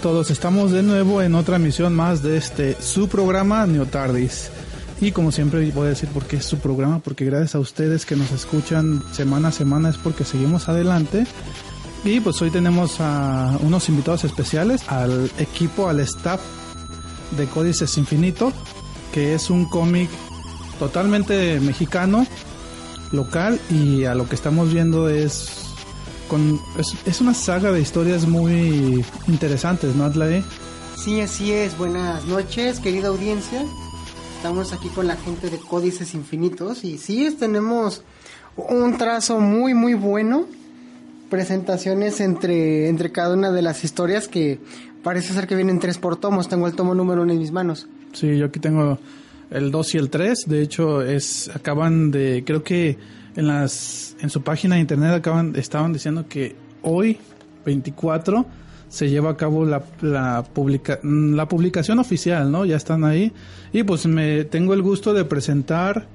todos, estamos de nuevo en otra emisión más de este su programa Neotardis. Y como siempre voy a decir por qué es su programa, porque gracias a ustedes que nos escuchan semana a semana es porque seguimos adelante. Y pues hoy tenemos a unos invitados especiales, al equipo, al staff de Códices Infinito, que es un cómic totalmente mexicano, local, y a lo que estamos viendo es con, es, es, una saga de historias muy interesantes, ¿no, Adlae? Sí, así es. Buenas noches, querida audiencia. Estamos aquí con la gente de Códices Infinitos y sí, tenemos un trazo muy, muy bueno. Presentaciones entre, entre cada una de las historias que parece ser que vienen tres por tomos. Tengo el tomo número uno en mis manos. Sí, yo aquí tengo el 2 y el 3. De hecho, es acaban de, creo que en las en su página de internet acaban estaban diciendo que hoy 24 se lleva a cabo la, la, publica, la publicación oficial, ¿no? Ya están ahí. Y pues me tengo el gusto de presentar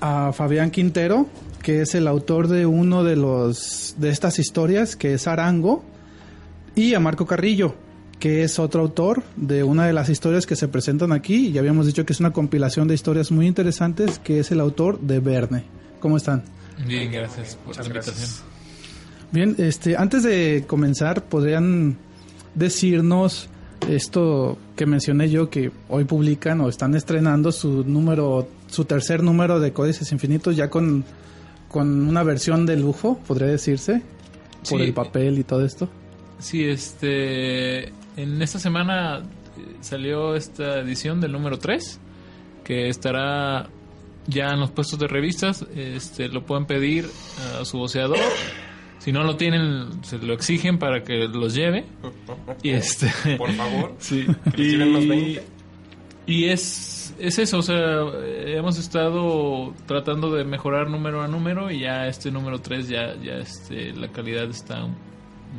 a Fabián Quintero, que es el autor de uno de los de estas historias, que es Arango, y a Marco Carrillo, que es otro autor de una de las historias que se presentan aquí. Ya habíamos dicho que es una compilación de historias muy interesantes, que es el autor de Verne. ¿Cómo están? Bien, gracias por la invitación. Bien, este, antes de comenzar, ¿podrían decirnos esto que mencioné yo, que hoy publican o están estrenando su número, su tercer número de Códices Infinitos, ya con, con una versión de lujo, podría decirse, por Sí. el papel y todo esto? Sí, este. En esta semana eh, salió esta edición del número 3, que estará ya en los puestos de revistas. Este, lo pueden pedir a su voceador. Si no lo tienen, se lo exigen para que los lleve. Y este. Por favor. Sí. Los Y, 20. y es, es eso, o sea, hemos estado tratando de mejorar número a número y ya este número 3 ya, ya este, la calidad está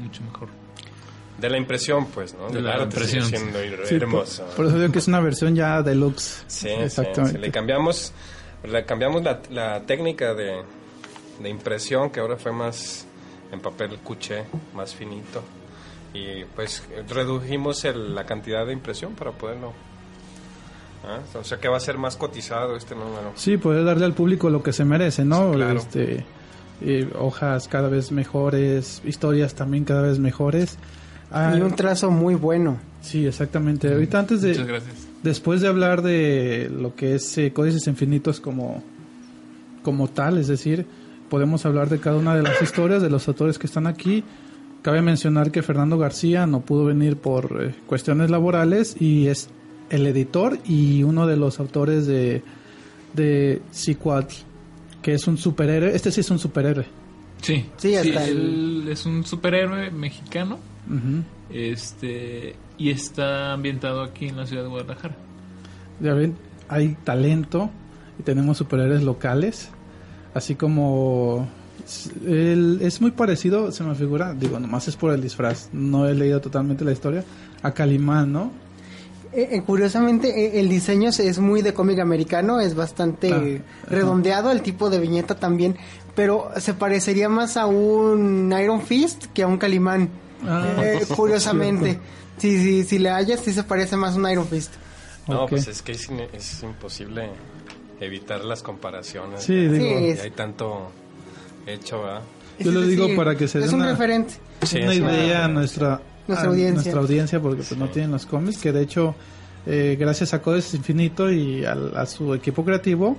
mucho mejor. De la impresión, pues, ¿no? De Del la arte impresión. siendo Sí, por, hermoso. por eso digo que es una versión ya deluxe. Sí, Exactamente. sí, sí. Le cambiamos, le cambiamos la, la técnica de, de impresión, que ahora fue más en papel cuché, más finito. Y pues redujimos el- la cantidad de impresión para poderlo... ¿ah? O sea que va a ser más cotizado este número. Sí, poder darle al público lo que se merece, ¿no? Sí, claro. Este, eh, hojas cada vez mejores, historias también cada vez mejores. Ah, Y un trazo muy bueno. sí, exactamente. Ahorita antes de, Muchas gracias. Después de hablar de lo que es eh, Códices Infinitos como, como tal, es decir, podemos hablar de cada una de las historias de los autores que están aquí Cabe mencionar que Fernando García no pudo venir por eh, cuestiones laborales y es el editor y uno de los autores de, de Cicuatl, que es un superhéroe. Este sí es un superhéroe. Sí, Sí, él es un superhéroe mexicano este y está ambientado aquí en la ciudad de Guadalajara. Ya ven, hay talento y tenemos superhéroes locales, así como él es muy parecido, se me figura, digo, nomás es por el disfraz, no he leído totalmente la historia, a Calimán, ¿no? Eh, eh, curiosamente, eh, el diseño es- muy de cómic americano, es bastante Ah, redondeado, el tipo de viñeta también, pero se parecería más a un Iron Fist que a un Calimán. Ah, Eh, curiosamente, cierto. Sí, sí, si le hallas, sí se parece más a un Iron Fist. No, pues es que es, imposible evitar las comparaciones. Sí, digo, Sí, Y hay tanto hecho, ¿verdad? Yo lo digo sí, para que se Es dé un una- referente. Sí, una es idea a nuestra, Nuestra a audiencia. nuestra audiencia, porque pues no tienen los cómics, que de hecho, eh, gracias a Codes Infinito y al- a, su equipo creativo,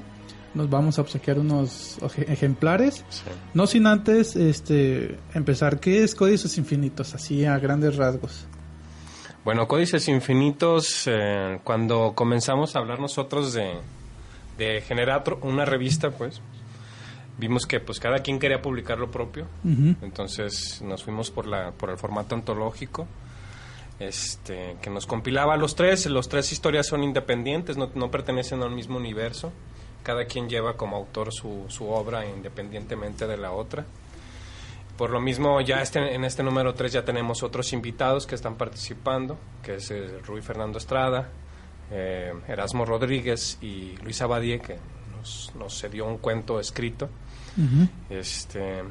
nos vamos a obsequiar unos oje- ejemplares. Sí. No sin antes este empezar, ¿qué es Códices Infinitos? Así a grandes rasgos. Bueno, Códices Infinitos, eh, cuando comenzamos a hablar nosotros de, de generar una revista, pues, vimos que pues cada quien quería publicar lo propio. Entonces nos fuimos por la por el formato antológico, este que nos compilaba a los tres. Los tres historias son independientes, no, no pertenecen al mismo universo. Cada quien lleva como autor su, su obra independientemente de la otra. Por lo mismo, ya este, en este número 3 ya tenemos otros invitados que están participando, que es eh, Rui Fernando Estrada, eh, Erasmo Rodríguez y Luis Abadie, que nos, nos cedió un cuento escrito. Este,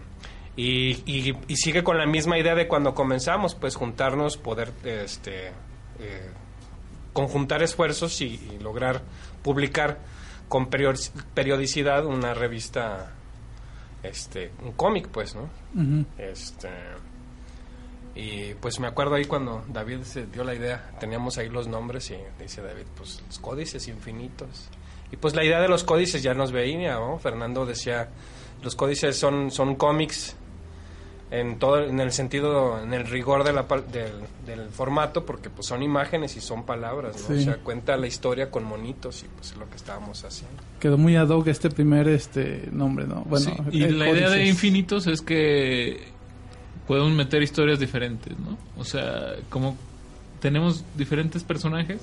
y, y- y sigue con la misma idea de cuando comenzamos, pues juntarnos, poder este, eh, conjuntar esfuerzos y, y lograr publicar con period- periodicidad una revista, este, un cómic, pues, ¿no? Este, y pues me acuerdo ahí cuando David se dio la idea, teníamos ahí los nombres y dice David, pues los códices infinitos. Y pues la idea de los códices ya nos veía, ¿no? Fernando decía, los códices son, son cómics en todo en el sentido en el rigor de la pal- del, del formato porque pues son imágenes y son palabras ¿no? Sí. o sea cuenta la historia con monitos y pues es lo que estábamos haciendo Quedó muy ad hoc este primer este nombre, ¿no? Bueno, Sí, y la idea de infinitos es que podemos meter historias diferentes, ¿no? O sea, como tenemos diferentes personajes,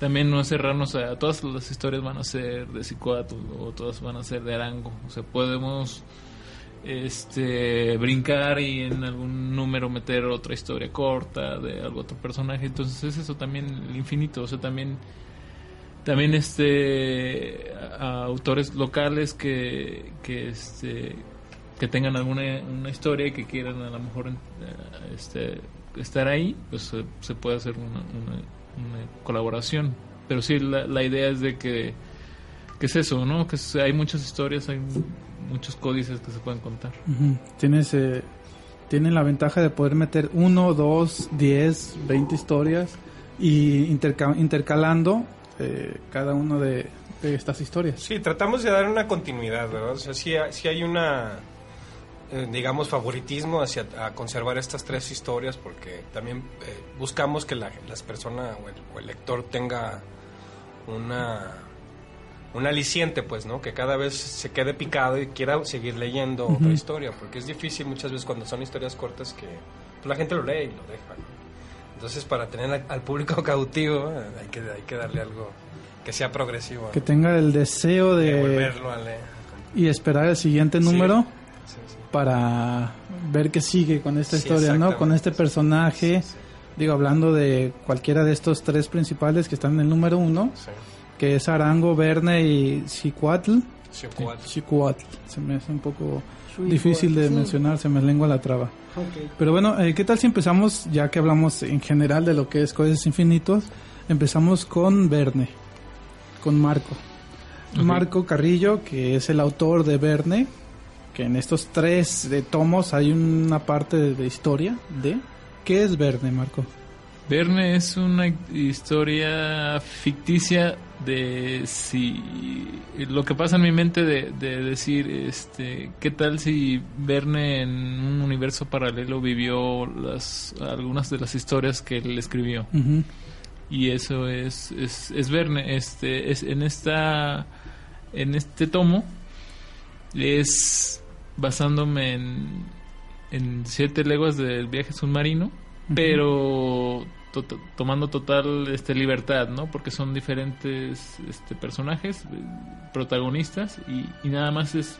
también no cerrarnos a todas las historias van a ser de Cicuatl o todas van a ser de Arango. O sea, podemos este brincar y en algún número meter otra historia corta de algún otro personaje. Entonces es eso también el infinito, o sea, también también este a- autores locales que que este que tengan alguna una historia y que quieran a lo mejor eh, este estar ahí pues se, puede hacer una, colaboración. Pero sí la, la idea es de que que es eso no que hay muchas historias hay muchos códices que se pueden contar Ujú. Tienes, eh, tienen la ventaja de poder meter uno, dos, diez, veinte historias y interca- intercalando eh, cada uno de, de estas historias. Sí, tratamos de dar una continuidad, ¿verdad? O sea, sí, hay- sí hay una, eh, digamos, favoritismo hacia a conservar estas tres historias porque también eh, buscamos que la, las personas o el, o el lector tenga una, un aliciente, pues, ¿no? Que cada vez se quede picado y quiera seguir leyendo otra historia, porque es difícil muchas veces cuando son historias cortas que pues, la gente lo lee y lo deja. Entonces, para tener al, público cautivo, hay que, hay que darle algo que sea progresivo. ¿no? Que tenga el deseo de de volverlo a leer. y esperar el siguiente número Sí, sí. para ver qué sigue con esta historia, ¿no? Con este personaje. Digo, hablando de cualquiera de estos tres principales que están en el número uno, sí. Que es Arango, Verne y cuatro. Cicuatl. Se me hace un poco difícil de sí. mencionar, se me lengua la traba. Pero bueno, eh, ¿qué tal si empezamos, ya que hablamos en general de lo que es Códices Infinitos, empezamos con Verne, con Marco. Marco Carrillo, que es el autor de Verne, que en estos tres de tomos hay una parte de, de historia de... ¿Qué es Verne, Marco? Verne es una historia ficticia de si lo que pasa en mi mente de, de decir este qué tal si Verne en un universo paralelo vivió las algunas de las historias que él escribió y eso es, es, es Verne. Este es en esta en este tomo es basándome en en siete leguas del viaje submarino pero to- to- tomando total este libertad no porque son diferentes este personajes eh, protagonistas y, y nada más es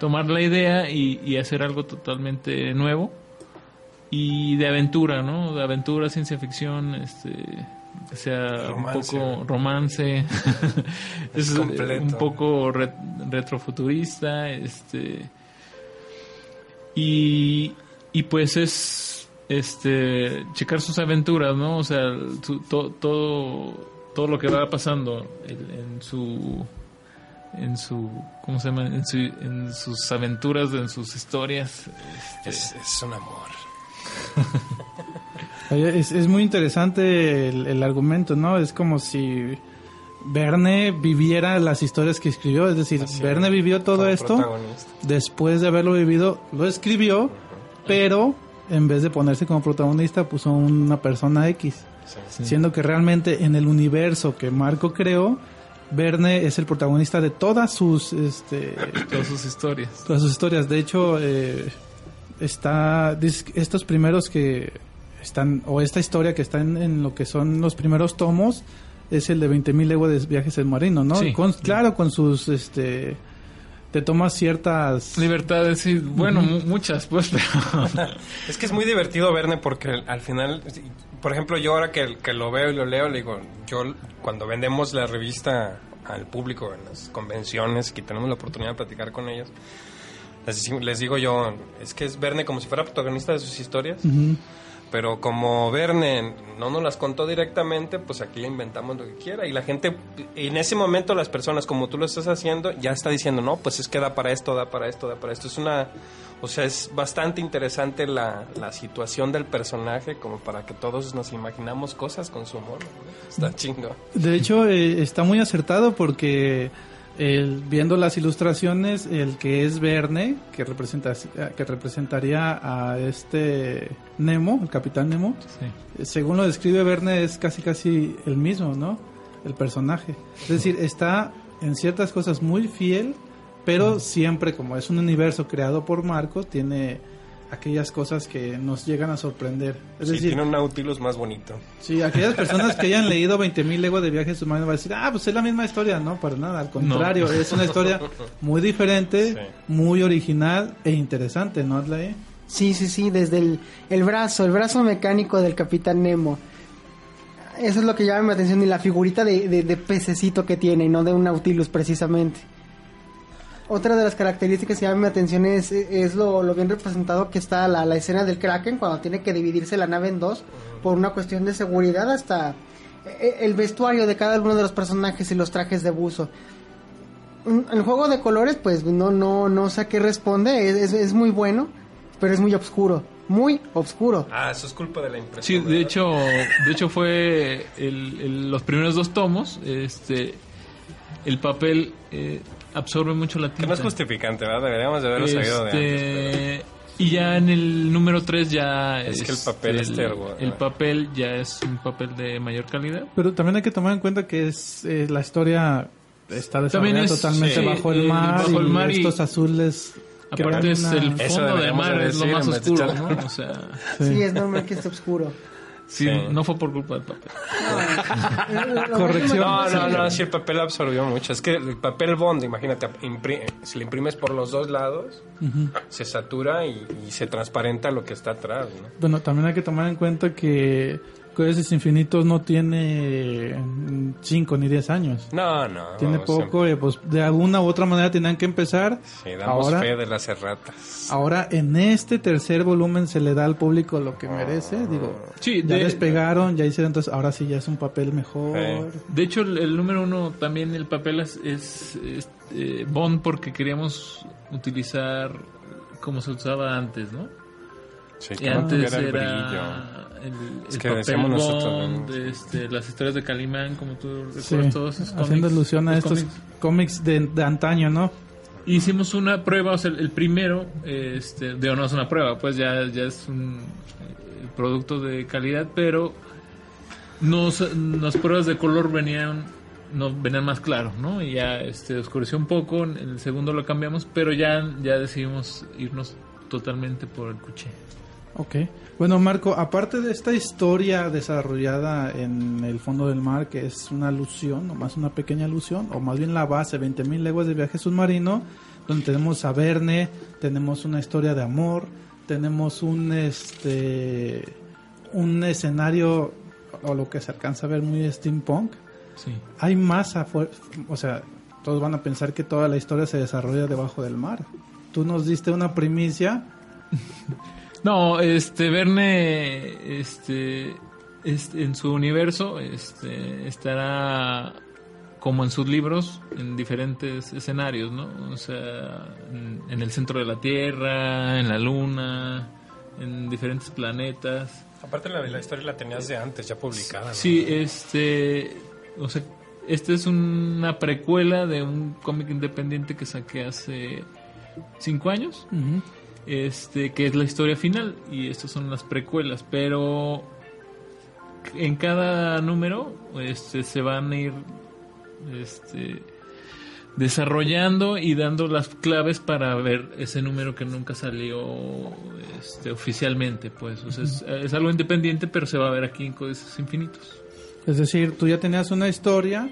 tomar la idea y, y hacer algo totalmente nuevo y de aventura, ¿no? De aventura, ciencia ficción, este, que sea Romance. un poco romance, Es es un poco re- retrofuturista, este, y, y pues es, este, checar sus aventuras, ¿no? O sea, su- to- todo, todo lo que va pasando en, en su en su ¿cómo se llama? En, su- en sus aventuras, en sus historias. este, Es, es un amor. Es, es muy interesante el, el argumento, ¿no? Es como si Verne viviera las historias que escribió. Es decir, Así Verne vivió todo esto, después de haberlo vivido, lo escribió, pero en vez de ponerse como protagonista, puso una persona X. Sí. Siendo que realmente en el universo que Marco creó, Verne es el protagonista de todas sus, este, todas sus historias. todas sus historias. De hecho, eh, está estos primeros que están o esta historia que está en, en lo que son los primeros tomos es el de 20.000 leguas de viaje submarino, ¿no? Sí. Con- claro, con sus este te tomas ciertas Libertades, sí, bueno, mu- muchas, pues, pero Es que es muy divertido Verne porque al final, por ejemplo, yo ahora que, que lo veo y lo leo, le digo, yo cuando vendemos la revista al público en las convenciones, que tenemos la oportunidad de platicar con ellos, les, digo- les digo yo, es que es Verne como si fuera protagonista de sus historias, Ujú. Pero como Verne no nos las contó directamente, pues aquí le inventamos lo que quiera y la gente, en ese momento las personas como tú lo estás haciendo, ya está diciendo, no, pues es que da para esto, da para esto, da para esto. Es una, o sea, es bastante interesante la, la situación del personaje como para que todos nos imaginamos cosas con su humor. Está chingo. De hecho, eh, está muy acertado porque el- viendo las ilustraciones, el que es Verne, que representa que representaría a este Nemo, el Capitán Nemo, sí. según lo describe Verne es casi casi el mismo, ¿no? El personaje. Es decir, está en ciertas cosas muy fiel, pero siempre como es un universo creado por Marco, tiene aquellas cosas que nos llegan a sorprender. Es Sí, decir, tiene un Nautilus más bonito. Sí, aquellas personas que hayan leído 20.000 leguas de viaje submarino van a decir, ah, pues es la misma historia. No, para nada, al contrario, es una historia muy diferente, Sí. muy original e interesante, ¿no, Adlai? Sí, sí, sí, desde el, el brazo, el brazo mecánico del Capitán Nemo. Eso es lo que llama mi atención y la figurita de, de, de pececito que tiene y no de un Nautilus precisamente. Otra de las características que llama mi atención es, es lo, lo bien representado que está la, la escena del Kraken cuando tiene que dividirse la nave en dos por una cuestión de seguridad hasta eh, el vestuario de cada uno de los personajes y los trajes de buzo. El juego de colores, pues no, no, no sé a qué responde, es, es, es muy bueno, pero es muy oscuro, muy oscuro. Ah, eso es culpa de la Sí, impresión. de hecho, de hecho fue el- el- los primeros dos tomos, este, el papel eh, absorbe mucho la tinta. Que no es justificante, ¿verdad? Deberíamos de haberlo sabido de Este, antes. Y ya en el número 3 ya Es que el papel es el, tergo, el papel ya es un papel de mayor calidad. Pero también hay que tomar en cuenta que es eh, la historia está desarrollada es, totalmente sí, bajo el mar, bajo el y mar y- estos azules. que Aparte es una- el fondo de deberíamos mar, de es lo decir más oscuro, ¿no? O sea, Sí, es normal que esté oscuro. Sí, Sí. no fue por culpa del papel. Corrección. No, no, no, sí, el papel absorbió mucho. Es que el papel bond, imagínate, impri- si lo imprimes por los dos lados, se satura y, y se transparenta lo que está atrás, ¿no? Bueno, también hay que tomar en cuenta que Códices Infinitos no tiene 5 ni 10 años. No, no. Tiene vamos, poco, eh, pues de alguna u otra manera tenían que empezar. Sí, damos ahora, fe de las erratas. ahora en este tercer volumen se le da al público lo que merece. Digo, Sí, ya de- despegaron, ya hicieron, entonces ahora sí ya es un papel mejor. Sí. De hecho, el, el número uno también el papel es, es, es, eh, Bond porque queríamos utilizar como se usaba antes, ¿no? Sí, Y que no antes el era el, Es el que papel nosotros, bond, ¿no? este, las historias de Calimán, como tú Sí, recuerdas todos esos haciendo cómics, alusión a estos cómics. cómics de, de antaño, ¿no? Hicimos una prueba, o sea, el primero, este, de no es una prueba, pues ya, ya es un eh, producto de calidad, pero nos, las pruebas de color venían no, venían más claros, ¿no? Y ya este, oscureció un poco, en el segundo lo cambiamos, pero ya, ya decidimos irnos totalmente por el cuché. Ok. Bueno, Marco, aparte de esta historia desarrollada en el fondo del mar, que es una alusión, o más una pequeña alusión, o más bien la base, 20.000 leguas de viaje submarino, donde tenemos a Verne, tenemos una historia de amor, tenemos un este un escenario o lo que se alcanza a ver muy steampunk. Sí. Hay más afuera, o sea, todos van a pensar que toda la historia se desarrolla debajo del mar. Tú nos diste una primicia No, este Verne, este, este, en su universo, este, estará como en sus libros en diferentes escenarios, ¿no? O sea, en, en el centro de la Tierra, en la Luna, en diferentes planetas. Aparte la, la historia la tenías de antes, ya publicada. ¿no? Sí, este, o sea, esta es una precuela de un cómic independiente que saqué hace cinco años. Este que es la historia final y estas son las precuelas pero en cada número este se van a ir este desarrollando y dando las claves para ver ese número que nunca salió este, oficialmente pues o sea, es, es algo independiente pero se va a ver aquí en Códices Infinitos. Es decir, tú ya tenías una historia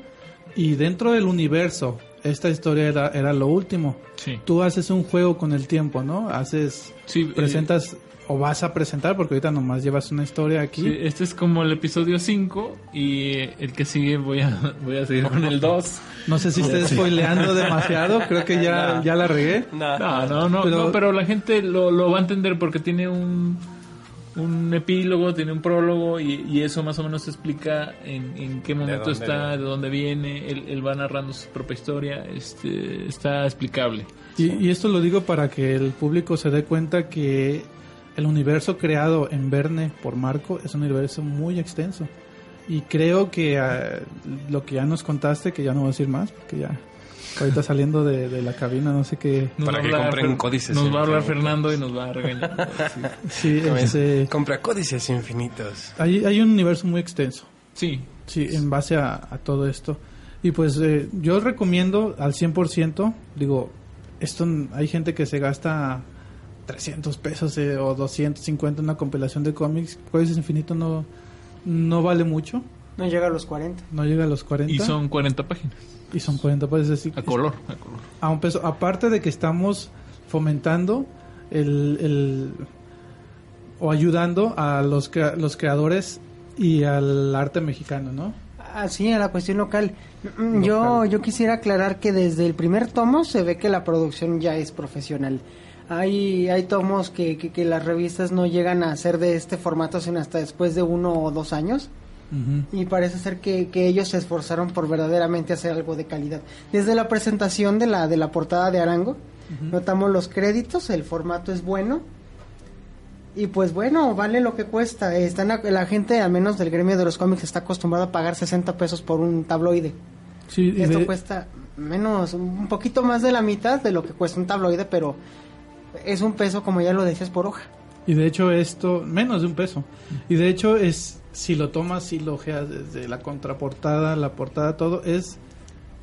y dentro del universo, esta historia era, era lo último. sí Tú haces un juego con el tiempo, ¿no? Haces, sí eh, presentas o vas a presentar, porque ahorita nomás llevas una historia aquí. sí, este es como el episodio 5 y el que sigue voy a voy a seguir con el 2 No sé si estés spoileando demasiado, creo que ya, ya la regué. No. No, no, no, Pero- no, pero la gente lo, lo va a entender porque tiene un, un epílogo, tiene un prólogo y, y eso más o menos explica en, en qué momento está, viene. de dónde viene, él, él va narrando su propia historia, este, está explicable. Y, y esto lo digo para que el público se dé cuenta que el universo creado en Verne por Marco es un universo muy extenso. Y creo que ah, lo que ya nos contaste, que ya no voy a decir más, porque ya ahorita saliendo de, de la cabina, no sé qué. Nos Para que hablar compren códices Nos va a hablar. Fernando y nos va a regañar. Sí. Sí, este, Compra códices infinitos. hay, hay un universo muy extenso. Sí, Sí, en base a, a todo esto. Y pues eh, yo recomiendo al 100%, digo, esto hay gente que se gasta 300 pesos eh, o 250 en una compilación de cómics. Códices Infinito no, no vale mucho, No llega a los 40. no llega a los 40. y son 40 páginas, y son 40 pesos. Es decir, a color, a color. a un peso. Aparte de que estamos fomentando el, el- o ayudando a los, crea- los creadores y al arte mexicano, ¿no? Así, a la cuestión local. Mm, Yo, yo quisiera aclarar que desde el primer tomo se ve que la producción ya es profesional. Hay, hay tomos que, que, que las revistas no llegan a ser de este formato sino hasta después de uno o dos años. Y parece ser que, que ellos se esforzaron por verdaderamente hacer algo de calidad. Desde la presentación de la, de la portada de Arango, notamos los créditos, el formato es bueno. Y pues bueno, vale lo que cuesta. Están, la gente, al menos del gremio de los cómics, está acostumbrada a pagar 60 pesos por un tabloide. Sí, Esto de- cuesta menos, un poquito más de la mitad de lo que cuesta un tabloide, pero es un peso, como ya lo decías, por hoja. Y de hecho esto, menos de un peso. Y de hecho es, si lo tomas, si lo ojeas desde la contraportada, la portada, todo, es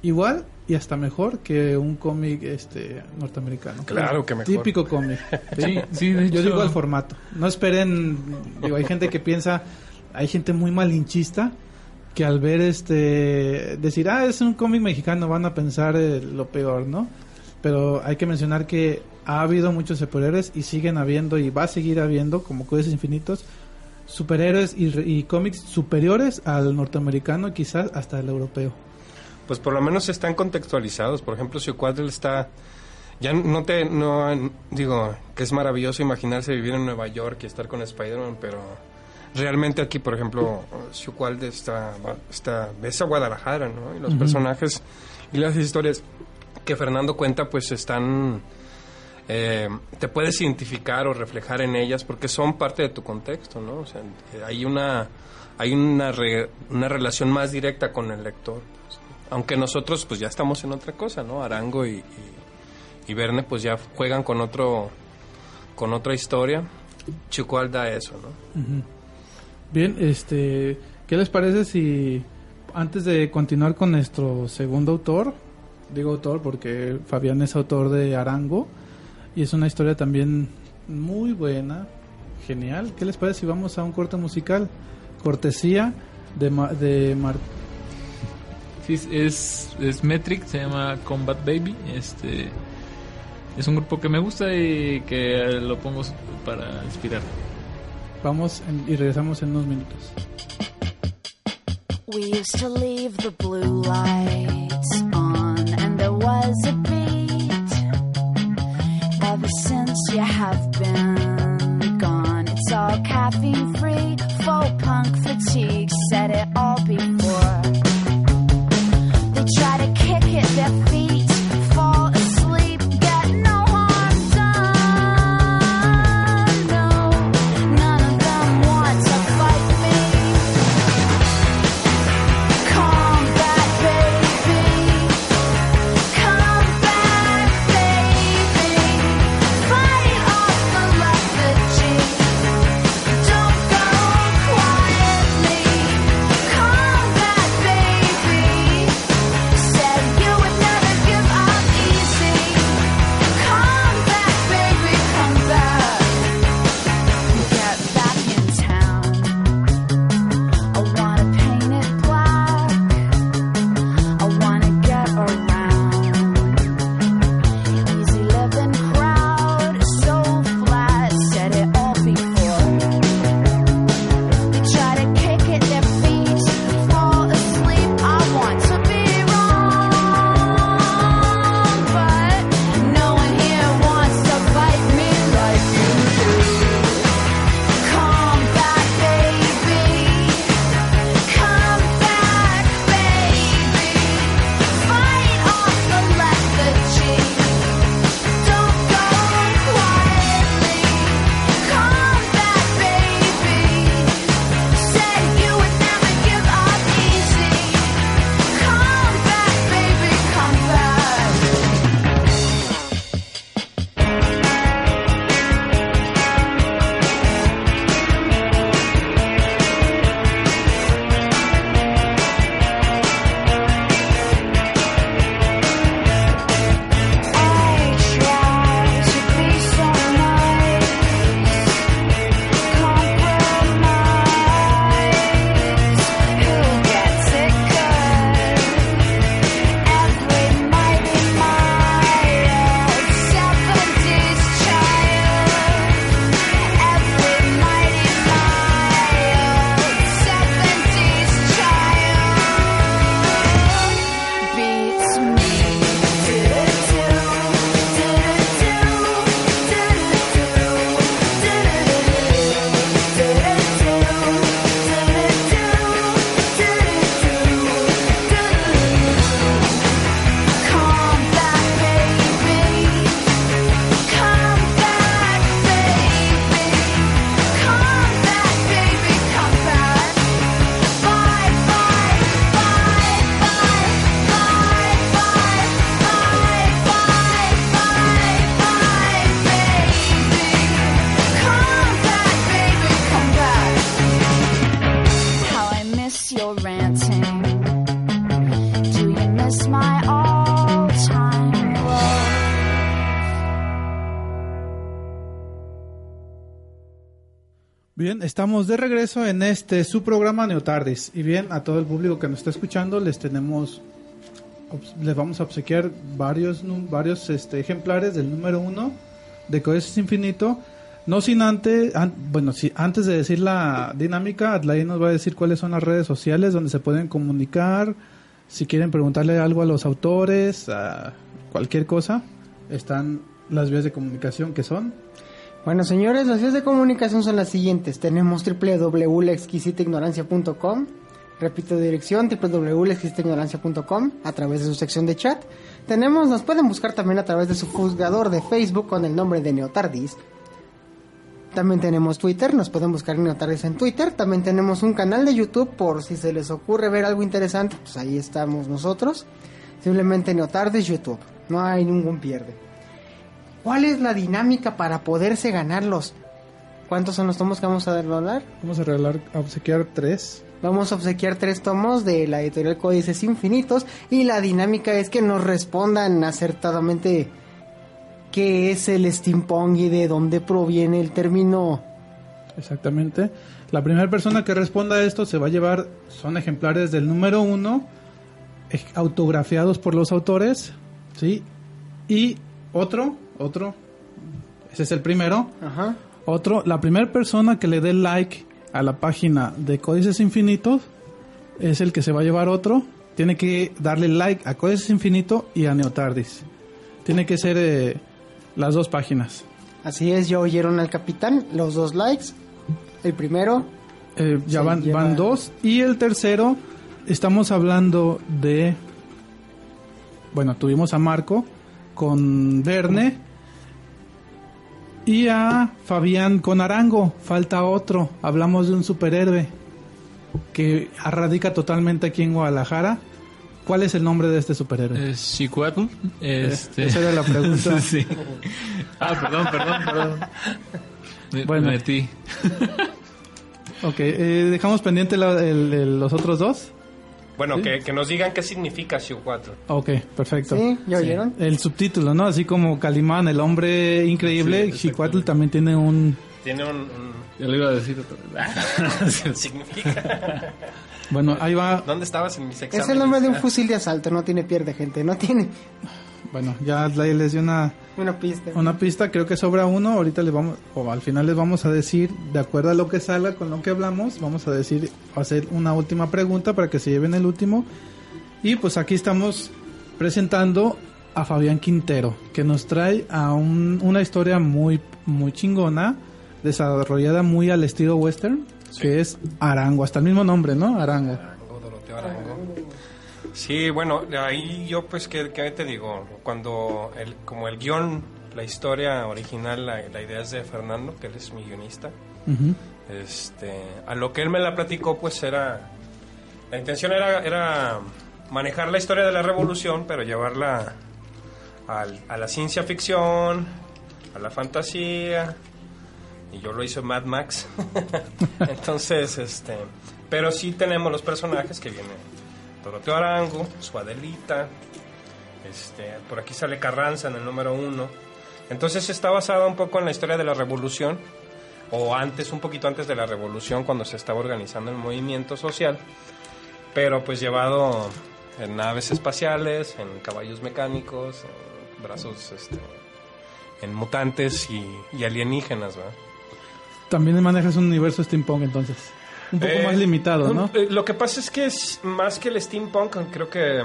igual y hasta mejor que un cómic este norteamericano. Claro que mejor. Típico cómic. Sí, sí, de Yo digo el formato. No esperen, digo, hay gente que piensa, hay gente muy malinchista que al ver este decir, ah, es un cómic mexicano, van a pensar eh, lo peor, ¿no? Pero hay que mencionar que ha habido muchos superhéroes y siguen habiendo y va a seguir habiendo, como Códices Infinitos, superhéroes y, y cómics superiores al norteamericano y quizás hasta el europeo. Pues por lo menos están contextualizados. Por ejemplo, si Cuadril está... Ya no te... No, digo, que es maravilloso imaginarse vivir en Nueva York y estar con Spider-Man, pero realmente aquí, por ejemplo, Xucualde está, está... Ves a Guadalajara, ¿no? Y los personajes y las historias que Fernando cuenta, pues están eh, te puedes identificar o reflejar en ellas porque son parte de tu contexto, ¿no? O sea, eh, hay una hay una, una relación más directa con el lector. pues. Aunque nosotros pues ya estamos en otra cosa, ¿no? Arango y, Verne pues ya juegan con otro con otra historia. Chucual da eso, ¿no? Bien, este, ¿qué les parece si antes de continuar con nuestro segundo autor, digo autor porque Fabián es autor de Arango y es una historia también muy buena, genial. ¿Qué les parece si vamos a un corte musical? Cortesía de, Ma- de Mar- Sí, es- es, Metric, se llama Combat Baby. Este es un grupo que me gusta y que lo pongo para inspirar. Vamos en- y regresamos en unos minutos. We used to leave the blue lights on, and there was a since you have been gone, it's all caffeine free, faux punk fatigue. Said it all before. Estamos de regreso en este su programa Neotardis. Y bien, a todo el público que nos está escuchando, les tenemos, les vamos a obsequiar varios, varios este, ejemplares del número uno de Códices Infinito. No sin antes, an- bueno, si, antes de decir la dinámica, Adlai nos va a decir cuáles son las redes sociales donde se pueden comunicar. Si quieren preguntarle algo a los autores, a cualquier cosa, están las vías de comunicación que son. Bueno, señores, las vías de comunicación son las siguientes. Tenemos www.laexquisitaignorancia.com, Repito dirección www.existeignorancia.com a través de su sección de chat. Tenemos, nos pueden buscar también a través de su juzgador de Facebook con el nombre de Neotardis. También tenemos Twitter, nos pueden buscar Neotardis en Twitter. También tenemos un canal de YouTube por si se les ocurre ver algo interesante, pues ahí estamos nosotros. Simplemente Neotardis YouTube, no hay ningún pierde. ¿Cuál es la dinámica para poderse ganar los... ¿Cuántos son los tomos que vamos a hablar? Vamos a regalar, a obsequiar tres. Vamos a obsequiar tres tomos de la editorial Códices Infinitos y la dinámica es que nos respondan acertadamente qué es el steampunk y de dónde proviene el término. Exactamente. La primera persona que responda a esto se va a llevar, son ejemplares del número uno, ej- autografiados por los autores, ¿sí? Y otro, otro, ese es el primero. Ajá. Otro, la primera persona que le dé like a la página de Códices Infinitos es el que se va a llevar otro. Tiene que darle like a Códices Infinito y a Neotardis. Tiene que ser eh, las dos páginas. Así es, ya oyeron al capitán, los dos likes. El primero, Eh, ya van, lleva- van dos. Y el tercero, estamos hablando de. Bueno, tuvimos a Marco con Verne. Y a Fabián con Arango. Falta otro. Hablamos de un superhéroe que radica totalmente aquí en Guadalajara. ¿Cuál es el nombre de este superhéroe? Es Chicuatl. Este... Esa era la pregunta. sí. Ah, perdón, perdón, perdón. Me, Bueno. me metí. Ok, eh, dejamos pendiente la- el- el- los otros dos. Bueno, Sí. que, que nos digan qué significa Xiu 4. Ok, perfecto. ¿sí? ¿Ya oyeron? El subtítulo, ¿no? Así como Calimán, el hombre increíble, Sí, también tiene un... Tiene un, un- Ya lo iba a decir otra vez. significa. Bueno, ahí va... ¿Dónde estabas en mis exámenes? Es el nombre de un fusil de asalto, no tiene pierde gente, no tiene Bueno, ya le- les di una, una pista. una pista, creo que sobra uno, ahorita les vamos, o al final les vamos a decir, de acuerdo a lo que salga con lo que hablamos, vamos a decir, hacer una última pregunta para que se lleven el último. Y pues aquí estamos presentando a Fabián Quintero, que nos trae a un- una historia muy, muy chingona, desarrollada muy al estilo western, que es Arango, hasta el mismo nombre, ¿no? Arango. Sí, bueno, ahí yo pues, ¿qué, qué te digo? Cuando, el, como el guion, la historia original, la, la idea es de Fernando, que él es mi guionista. Este, a lo que él me la platicó, pues era... La intención era, era manejar la historia de la revolución, pero llevarla al- a la ciencia ficción, a la fantasía, y yo lo hice Mad Max. Entonces, este, pero sí tenemos los personajes que vienen. Doroteo Arango, su Adelita, este, por aquí sale Carranza en el número uno. Entonces está basada un poco en la historia de la revolución, o antes, un poquito antes de la revolución, cuando se estaba organizando el movimiento social, pero pues llevado en naves espaciales, en caballos mecánicos, en brazos, este, en mutantes y, alienígenas, ¿verdad? También manejas un universo steampunk entonces. Un poco Eh, más limitado, ¿no? eh, lo que pasa es que es más que el steampunk, creo que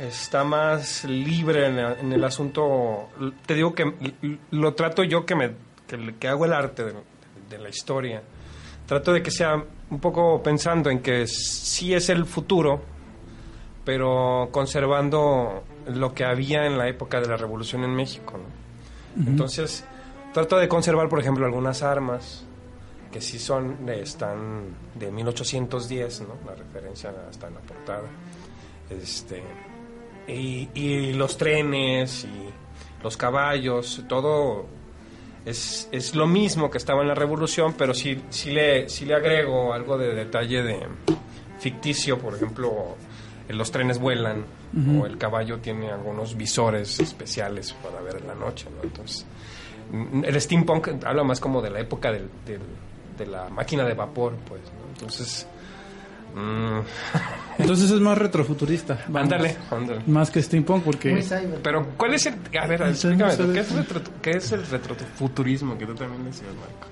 está más libre en, el- en el asunto. Te digo que lo trato yo que me que, hago el arte de, de la historia. Trato de que sea un poco pensando en que sí es el futuro, pero conservando lo que había en la época de la revolución en México. ¿no? Entonces, trato de conservar, por ejemplo, algunas armas que sí son de, están de 1810, ¿no? La referencia está en la portada. Este y, y los trenes y los caballos, todo es, es lo mismo que estaba en la revolución, pero sí, sí, le, sí le agrego algo de detalle de ficticio, por ejemplo, eh, los trenes vuelan o el caballo tiene algunos visores especiales para ver en la noche, ¿no? Entonces, el steampunk habla más como de la época del, del- de la máquina de vapor, pues, ¿no? Entonces, mm, Entonces es más retrofuturista. Ándale. Más que steampunk porque... Pero, ¿cuál es el...? A ver, explícame, ¿qué, es de- retro- ¿qué es el retrofuturismo que tú también decías, Marco?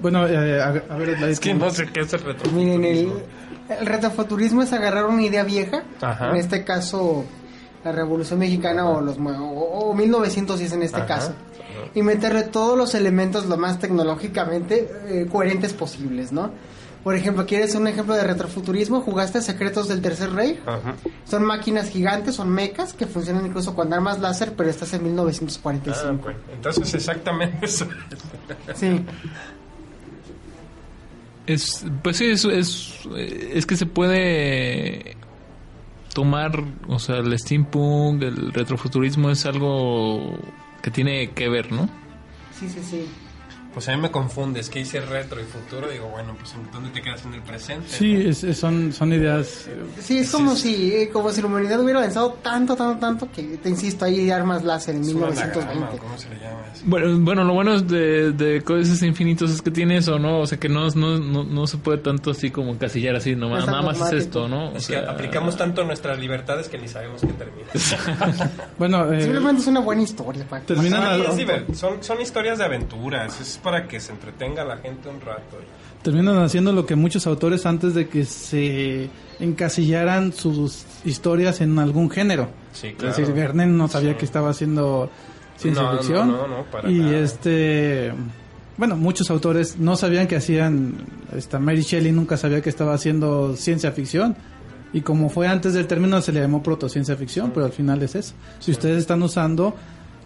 Bueno, eh, a, a ver, la Es que no sé qué es el retrofuturismo. Miren, el, el retrofuturismo es agarrar una idea vieja, Ajá. en este caso la Revolución Mexicana o los o, o 1910 en este Ajá, caso, ajá. y meterle todos los elementos lo más tecnológicamente eh, coherentes posibles, ¿no? Por ejemplo, ¿quieres un ejemplo de retrofuturismo? ¿Jugaste Secretos del Tercer Rey? Ajá. Son máquinas gigantes, son mechas que funcionan incluso con armas láser, pero estás en Ah, 1945. pues, entonces exactamente eso. Sí. Es, pues sí, es, es, es que se puede tomar, o sea, el steampunk, el retrofuturismo es algo que tiene que ver, ¿no? Sí, sí, sí. Pues a mí me confunde, es que hice retro y futuro, digo, bueno, pues ¿en ¿dónde te quedas en el presente? Sí, es- es- son, son ideas. eh, Sí, es como si eh, como si la humanidad hubiera avanzado tanto, tanto, tanto que, te insisto, hay armas láser en Es un anagrama, 1920. ¿cómo se le llama eso? Bueno, bueno, lo bueno es de, de códices infinitos es que tiene eso, ¿no? O sea, que no, no, no, no se puede tanto así como encasillar así, no, Es nada más es esto, ¿no? O Es sea, que aplicamos tanto nuestras libertades que ni sabemos que termina. Bueno, eh, Simplemente es una buena historia. Terminan, Para mí a- es diver- son, son historias de aventuras, es para que se entretenga la gente un rato. terminan haciendo lo que muchos autores antes de que se encasillaran sus historias en algún género. Sí, Es decir, Verne no sabía Sí. que estaba haciendo ciencia no, ficción. no, no, para y nada. este, bueno, muchos autores no sabían que hacían, esta Mary Shelley nunca sabía que estaba haciendo ciencia ficción. Y como fue antes del término se le llamó protociencia ficción, pero al final es eso. Si ustedes están usando,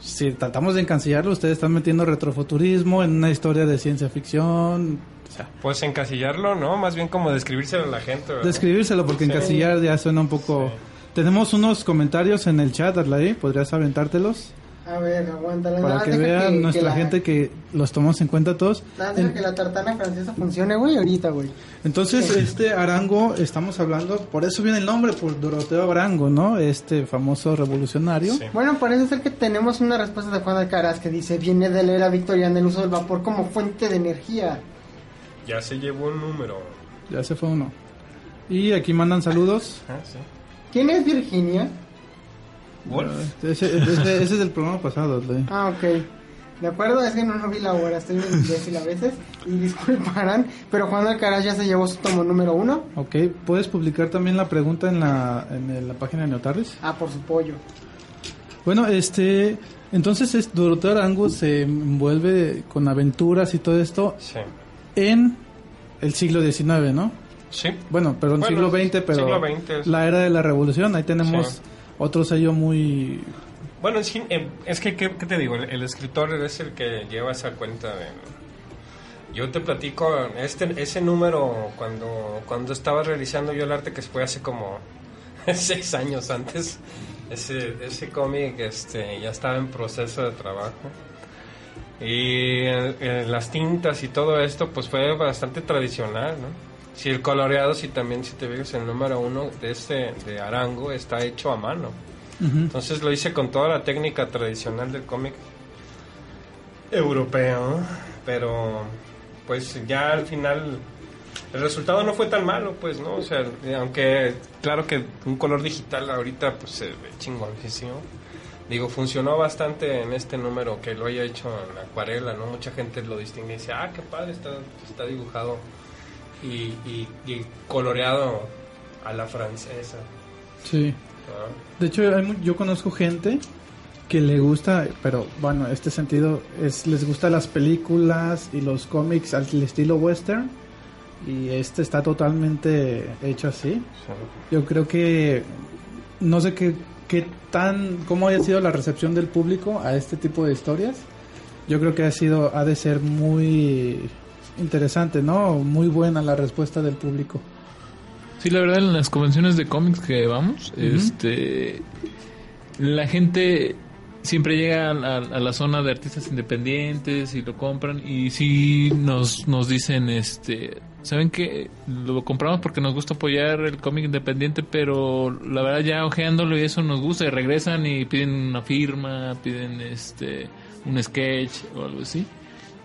si tratamos de encasillarlo, ustedes están metiendo retrofuturismo en una historia de ciencia ficción. O sea, Pues encasillarlo, ¿no? Más bien como describírselo a la gente. ¿verdad? describírselo porque Sí. encasillar ya suena un poco... Sí. Tenemos unos comentarios en el chat, Arley, ¿podrías aventártelos? A ver, aguántala. Para nada, que vean que nuestra la- gente que los tomamos en cuenta todos. nada, En- que la tartana francesa funcione, güey, ahorita, güey. entonces, este Arango, estamos hablando, por eso viene el nombre, por Doroteo Arango, ¿no? Este famoso revolucionario. Sí. Bueno, parece ser que tenemos una respuesta de Juan Alcaraz que dice, viene de la era victoriana el uso del vapor como fuente de energía. Ya se llevó un número. Ya se fue uno. Y aquí mandan saludos. Ah, sí. ¿Quién es Virginia? Wolf. Ese, ese- ese es del programa pasado. Ah, ok. De acuerdo, es que no, no vi la hora, estoy muy imbécil a veces y disculparán, pero Juan Alcaraz ya se llevó su tomo número uno. Ok, ¿puedes publicar también la pregunta en la, en la página de Neotarris? Ah, por su pollo. Bueno, este, entonces es, Doroteo Arango se envuelve con aventuras y todo esto Sí. en el siglo XIX, ¿no? Sí. Bueno, perdón, Bueno, siglo XX, pero siglo XX es- la era de la revolución, ahí tenemos Sí. Otro sello muy... Bueno, es, que, ¿qué, te digo? El, escritor es el que lleva esa cuenta. Yo te platico, este, ese número, cuando, cuando estaba realizando yo el arte, que fue hace como seis años antes, ese, ese cómic este, ya estaba en proceso de trabajo. Y eh, las tintas y todo esto, pues fue bastante tradicional, ¿no? Si el coloreado, si también, si te fijas, el número uno de este, de Arango, está hecho a mano. Entonces lo hice con toda la técnica tradicional del cómic europeo, pero pues ya al final el resultado no fue tan malo, pues, ¿no? O sea, aunque claro que un color digital ahorita pues se ve chingoncísimo. Digo, funcionó bastante en este número que lo haya hecho en acuarela, ¿no? Mucha gente lo distingue y dice, ah, qué padre, está, está dibujado y, y- y coloreado a la francesa. Sí. ¿no? De hecho, hay yo conozco gente que le gusta, pero bueno, este sentido es les gusta las películas y los cómics al estilo western y este está totalmente hecho así. Sí. Yo creo que no sé qué, qué tan cómo haya sido la recepción del público a este tipo de historias. Yo creo que ha sido ha de ser muy interesante, ¿no? Muy buena la respuesta del público. Sí, la verdad, en las convenciones de cómics que vamos, este, la gente siempre llega a la, a la zona de artistas independientes y lo compran y sí nos, nos dicen, este, saben que lo compramos porque nos gusta apoyar el cómic independiente, pero la verdad ya ojeándolo y eso nos gusta y regresan y piden una firma, piden este, un sketch o algo así.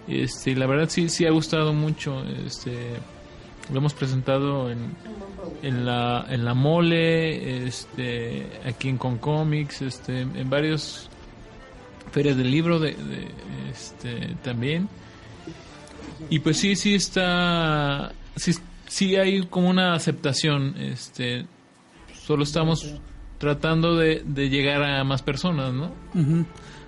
Este, la verdad sí, sí ha gustado mucho, este, lo hemos presentado en, en la en la mole este aquí en Concomics este en varios ferias del libro de, de, este también y pues sí sí está sí, sí hay como una aceptación este solo estamos tratando de, de llegar a más personas no Ujú.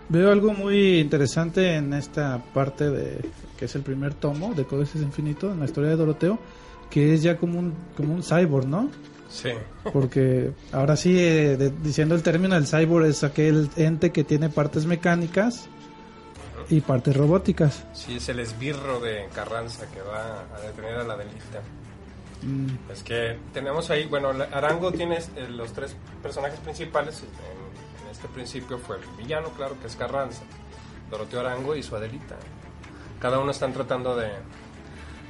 Veo algo muy interesante en esta parte de que es el primer tomo de Códices Infinito en la historia de Doroteo, que es ya como un como un cyborg, ¿no? Sí. Porque ahora sí, eh, de- diciendo el término, el cyborg es aquel ente que tiene partes mecánicas y partes robóticas. Sí, es el esbirro de Carranza que va a detener a la delita. Mm, Es que tenemos ahí, bueno, Arango tiene eh, los tres personajes principales. Este principio fue el villano, claro, que es Carranza, Doroteo Arango y su Adelita. Cada uno están tratando de,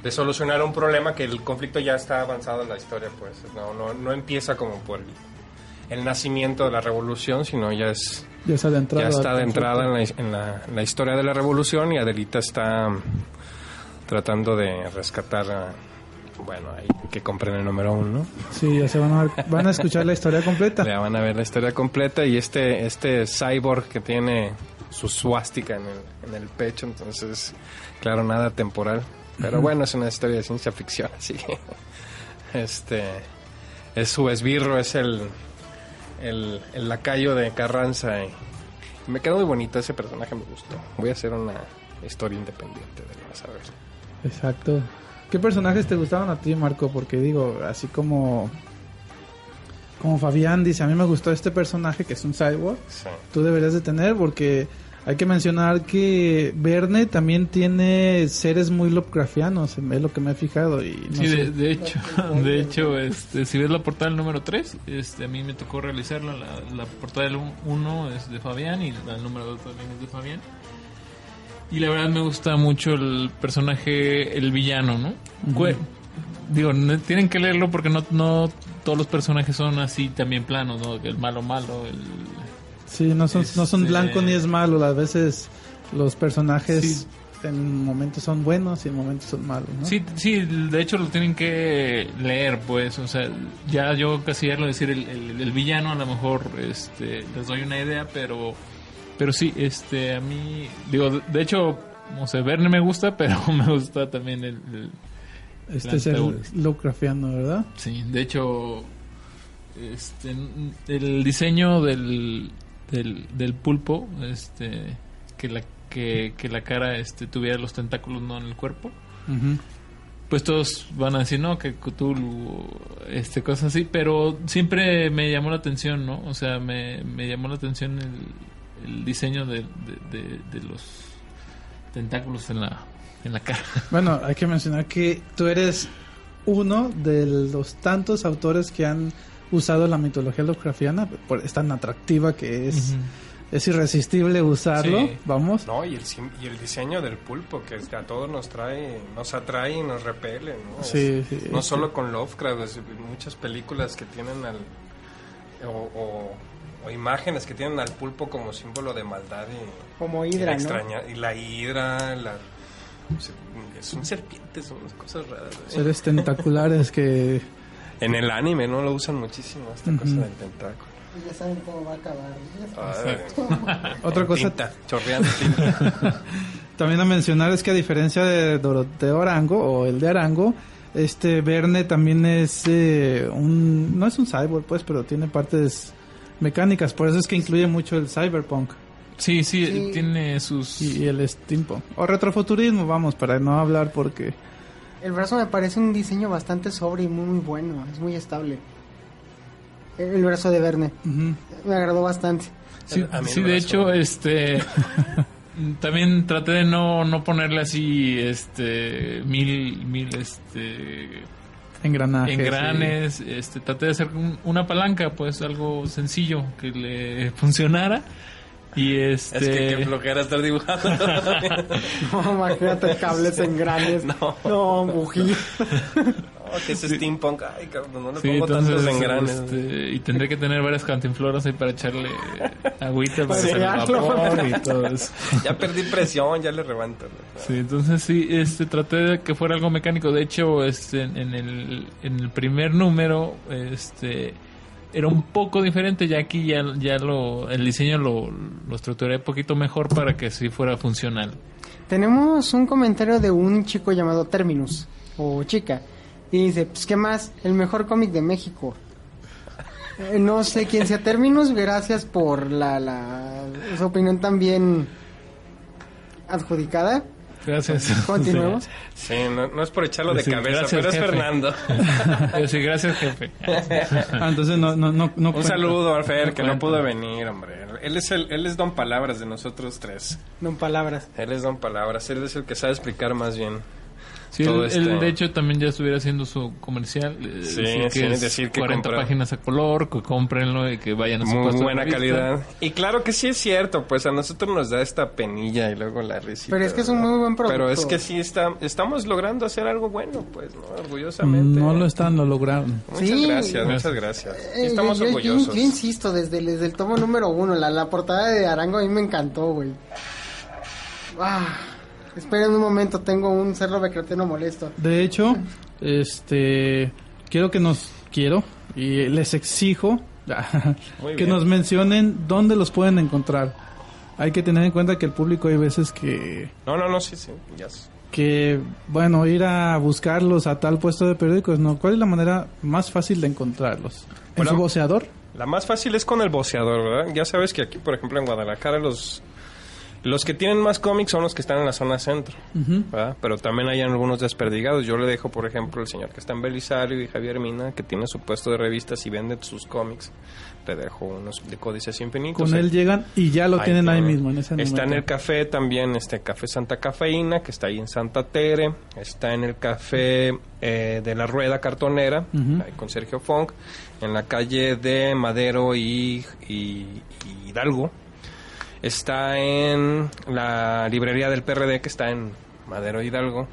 de solucionar un problema que el conflicto ya está avanzado en la historia, pues. No, no, no empieza como por el, el nacimiento de la revolución, sino ya es ya ya está al de entrada en la, en la- en la historia de la revolución y Adelita está mm, tratando de rescatar a, bueno, ahí que compren el número uno, ¿no? Sí, ya se van a, ver- van a escuchar la historia completa. Ya van a ver la historia completa y este, este cyborg que tiene su suástica en el, en el pecho, entonces, claro, nada temporal. Pero bueno, es una historia de ciencia ficción, así que, este, es su esbirro, es el, el, el lacayo de Carranza y me quedó muy bonito, ese personaje me gustó. Voy a hacer una historia independiente de él, vas a ver. Exacto. ¿Qué personajes te gustaban a ti, Marco? Porque digo, así como como Fabián dice, a mí me gustó este personaje que es un cyborg. Sí. Tú deberías de tener porque hay que mencionar que Verne también tiene seres muy Lovecraftianos, es lo que me he fijado y no Sí, sé. de, de hecho, de hecho este, si ves la portada del número 3, este, a mí me tocó realizarla. La, la portada del 1 es de Fabián y la número 2 también es de Fabián. Y la verdad me gusta mucho el personaje, el villano, ¿no? Cue- Digo, tienen que leerlo porque no, no todos los personajes son así también planos, ¿no? El malo malo, el... Sí, no son, no son Este- blanco ni es malo, a veces los personajes Sí. en momentos son buenos y en momentos son malos, ¿no? Sí, sí, de hecho lo tienen que leer, pues, o sea, ya yo casi ya lo decir el, el- el villano, a lo mejor este, les doy una idea, pero, pero sí, este, a mí, digo, de- hecho, no sé, Verne me gusta, pero me gusta también el, el- este es el. Lovecraftiano, ¿verdad? sí, de hecho, este, el diseño del, del, del pulpo, este, que la, que, que la cara, este, tuviera los tentáculos no en el cuerpo, pues todos van a decir, no, que Cthulhu, este, cosas así, pero siempre me llamó la atención, ¿no? O sea, me, me llamó la atención el, el diseño de, de, de- de los tentáculos en la, en la cara. Bueno, hay que mencionar que tú eres uno de los tantos autores que han usado la mitología Lovecraftiana, por, es tan atractiva que es, es irresistible usarlo, Sí. vamos. No, y el, y el diseño del pulpo, que a todos nos trae, nos atrae y nos repele, ¿no? Sí, Es- sí, no solo con Lovecraft, es- muchas películas que tienen al... O, o- o imágenes que tienen al pulpo como símbolo de maldad y... Como y hidra, la ¿no? extraña- y la hidra, la... Son serpientes, son cosas raras. ¿eh? Seres tentaculares que... En el anime, ¿no? Lo usan muchísimo, esta cosa del tentáculo. Ya saben cómo va a acabar. Otra cosa tinta, chorreando tinta. también a mencionar es que a diferencia de Doroteo Arango o el de Arango, este Verne también es eh, un... no es un cyborg pues, pero tiene partes mecánicas, por eso es que incluye mucho el cyberpunk. Sí, sí, Sí. tiene sus... y, y el steampunk. O retrofuturismo, vamos, para no hablar porque... El brazo me parece un diseño bastante sobre y muy, muy bueno. Es muy estable. El brazo de Verne. Me agradó bastante. Sí, sí, de hecho, este... También traté de no, no ponerle así, este, mil, mil, este, engranajes. engranes, este, traté de hacer un- una palanca, pues algo sencillo que le funcionara y este, Es que qué flojera estar dibujando. No, imagínate cables engranes. No. No, bujía. Oh, que es steampunk. Ay, cabrón, no le sí, pongo entonces, tantos engranes. este, y tendré que tener varias cantinfloras ahí para echarle agüita para hacer vapor y todo eso. Ya perdí presión, ya le levanto. Sí, entonces sí, este, traté de que fuera algo mecánico. De hecho, este, en, en el, en el primer número, este, era un poco diferente. Ya aquí ya, ya lo, el diseño lo, lo estructuré un poquito mejor para que sí fuera funcional. Tenemos un comentario de un chico llamado Terminus, o chica. Y dice, pues qué más, el mejor cómic de México. Eh, no sé quién sea Terminus, gracias por la, la su opinión también adjudicada. Gracias. Continuemos. Sí, no, no es por echarlo de Sí, cabeza, gracias, pero es jefe. Fernando. Sí, gracias, jefe. Ah, entonces no, no, no, no Un saludo a Fer, que no pudo venir, hombre. Él es, el, él es don palabras de nosotros tres. No en palabras. Él es don palabras, él es el que sabe explicar más bien. Sí, Todo él, este- él, de hecho también ya estuviera haciendo su comercial. eh, Sí, decir sí, que es decir que 40 compra- páginas a color, que cómprenlo y que vayan a su Muy buena calidad. Y claro que sí es cierto, pues a nosotros nos da esta penilla y luego la risita. Pero es que es un muy buen producto. Pero es que sí está, estamos logrando hacer algo bueno, pues, ¿no? Orgullosamente. No lo están, lo lograron. Muchas Sí. gracias, muchas gracias. Eh, estamos yo, yo- orgullosos. yo insisto, desde, desde el tomo número uno, la, la portada de Arango a mí me encantó, güey. Ah, esperen un momento, tengo un cerro becreteno molesto. De hecho, este quiero que nos quiero y les exijo que bien. nos mencionen dónde los pueden encontrar. Hay que tener en cuenta que el público hay veces que No, no, no, sí, sí, ya. sé. que bueno, ir a buscarlos a tal puesto de periódicos, no, ¿cuál es la manera más fácil de encontrarlos? ¿En Bueno. su voceador? La más fácil es con el boceador, ¿verdad? Ya sabes que aquí, por ejemplo, en Guadalajara, los, los que tienen más cómics son los que están en la zona centro. Pero también hay algunos desperdigados. Yo le dejo, por ejemplo, el señor que está en Belisario y Javier Mina, que tiene su puesto de revistas y vende sus cómics. Le dejo unos de Códices Infinitos. Con él llegan y ya lo tienen ahí mismo en ese Está en el café también, este Café Santa Cafeína, que está ahí en Santa Tere. Está en el café eh, de la Rueda Cartonera, ahí con Sergio Funk. En la calle de Madero y, y- y Hidalgo. Está en la librería del PRD, que está en Madero Hidalgo.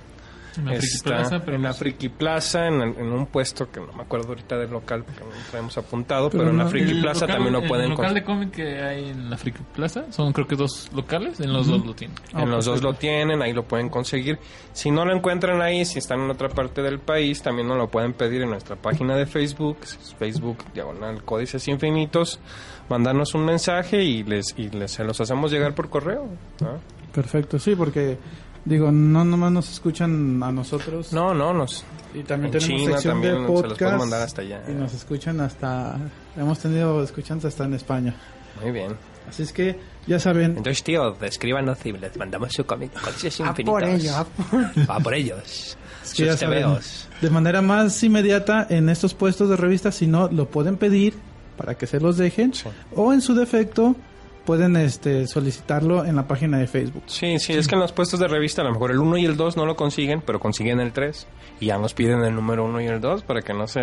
En la Friki Plaza, pero en la no- Friki Plaza, en, en un puesto que no me acuerdo ahorita del local, porque no lo traemos apuntado, pero, Pero en la Friki Plaza local- también lo pueden El local de cómic que hay en la Friki Plaza son creo que dos locales, en los dos lo tienen. En los dos lo tienen, ahí lo pueden conseguir. Si no lo encuentran ahí, si están en otra parte del país, también nos lo pueden pedir en nuestra página de Facebook, Facebook diagonal Códices Infinitos, mandarnos un mensaje y les y les se los hacemos llegar por correo. ¿no? Perfecto, sí, porque digo, no nomás nos escuchan a nosotros. No, no, nos Y también En tenemos China sección también de se los pueden podcast. mandar hasta allá. Y nos escuchan hasta... Hemos tenido escuchantes hasta en España. muy bien. Así es que, ya saben, Entonces, tío, escríbanos y les mandamos su cómic A por ello, a por- Va por ellos. que ya saben, de manera más inmediata en estos puestos de revistas, si no, lo pueden pedir para que se los dejen. Sí. O en su defecto, pueden este solicitarlo en la página de Facebook. Sí, sí, es que en los puestos de revista a lo mejor el 1 y el 2 no lo consiguen, pero consiguen el 3. Y ya nos piden el número 1 y el 2 para que no se...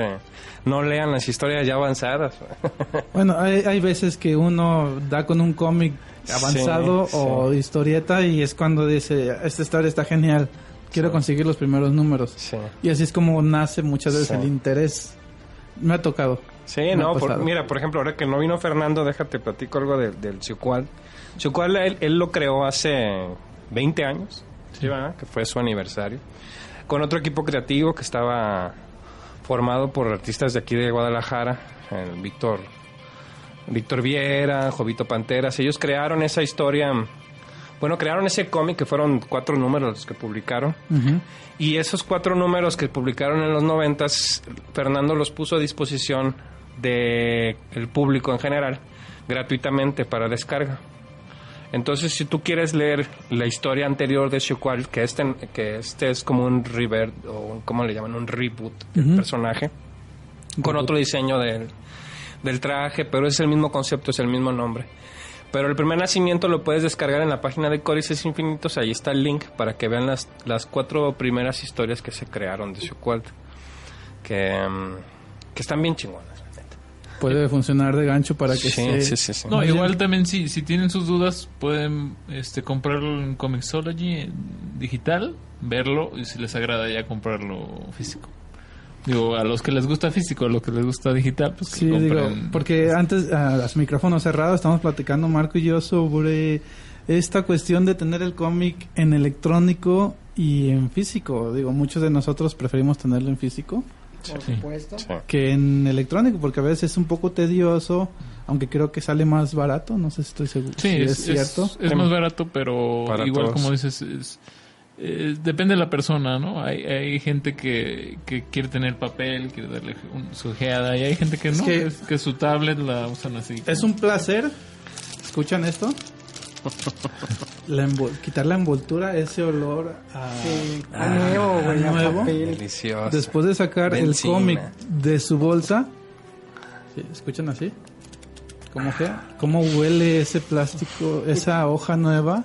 No lean las historias ya avanzadas. Bueno, hay, hay veces que uno da con un cómic avanzado Sí, o historieta y es cuando dice, esta historia está genial, quiero Sí. conseguir los primeros números. sí. Y así es como nace muchas veces Sí. el interés. Me ha tocado. Sí, no, por- mira, por ejemplo, ahora que no vino Fernando, déjate platico algo de- del Chucual. Chucual, él, él lo creó hace 20 años, ¿sí, que fue su aniversario, con otro equipo creativo que estaba formado por artistas de aquí de Guadalajara, el Víctor, Víctor Viera, Jovito Panteras, ellos crearon esa historia, bueno, crearon ese cómic que fueron cuatro números los que publicaron. Y esos cuatro números que publicaron en los noventas, Fernando los puso a disposición de el público en general, gratuitamente para descarga. Entonces, si tú quieres leer la historia anterior de Shukwal, que este, que este es como un revert, o un- ¿cómo le llaman? Un reboot del personaje, con otro diseño del, del traje, pero es el mismo concepto, es el mismo nombre. Pero el primer nacimiento lo puedes descargar en la página de Códices Infinitos, ahí está el link para que vean las, las cuatro primeras historias que se crearon de Shukwalt, que, que están bien chingonas. Puede funcionar de gancho para que Sí, se... sí, sí, sí. No, Muy igual bien. también si, si tienen sus dudas pueden este comprarlo en Comixology en digital, verlo y si les agrada ya comprarlo físico. Digo, a los que les gusta físico, a los que les gusta digital, pues que Sí, digo, porque antes, a los micrófonos cerrados, estamos platicando Marco y yo sobre esta cuestión de tener el cómic en electrónico y en físico. Digo, muchos de nosotros preferimos tenerlo en físico por Sí. supuesto. Sí. que en electrónico, porque a veces es un poco tedioso, aunque creo que sale más barato, no sé si estoy seguro Sí, si es, es, cierto. es- es más barato, pero Para igual todos. como dices, es, eh, depende de la persona, ¿no? Hay, hay gente que, que quiere tener papel, quiere darle un- su ojeada, y hay gente que no, que- que, que su tablet la usan así. Es un placer. ¿Escuchan esto? La quitar la envoltura, ese olor a, Sí, a- a nuevo, güey, a nuevo. papel. Delicioso. Después de sacar el cómic de su bolsa. Sí, ¿Escuchan así? ¿Cómo, que? ¿Cómo huele ese plástico, esa hoja nueva?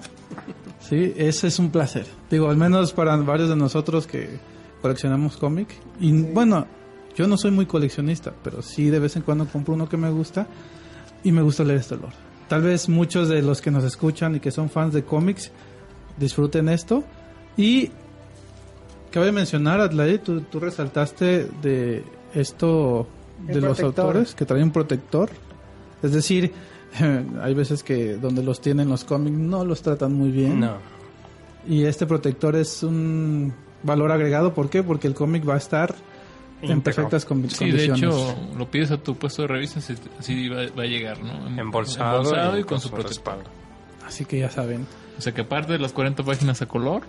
Sí, ese es un placer. Digo, al menos para varios de nosotros que coleccionamos cómic. Y bueno, yo no soy muy coleccionista, pero sí de vez en cuando compro uno que me gusta y me gusta leer este olor. Tal vez muchos de los que nos escuchan y que son fans de cómics disfruten esto. Y cabe mencionar, Adlai, tú, tú resaltaste de esto de El los protector. autores que traen un protector. Es decir, hay veces que donde los tienen los cómics no los tratan muy bien. No. Y este protector es un valor agregado. ¿Por qué? Porque el cómic va a estar en perfectas con- Sí, de hecho, lo pides a tu puesto de revistas y así va, va a llegar, ¿no? Em- Embolsado, embolsado y, y con su respaldo. Así que ya saben. O sea que aparte de las 40 páginas a color,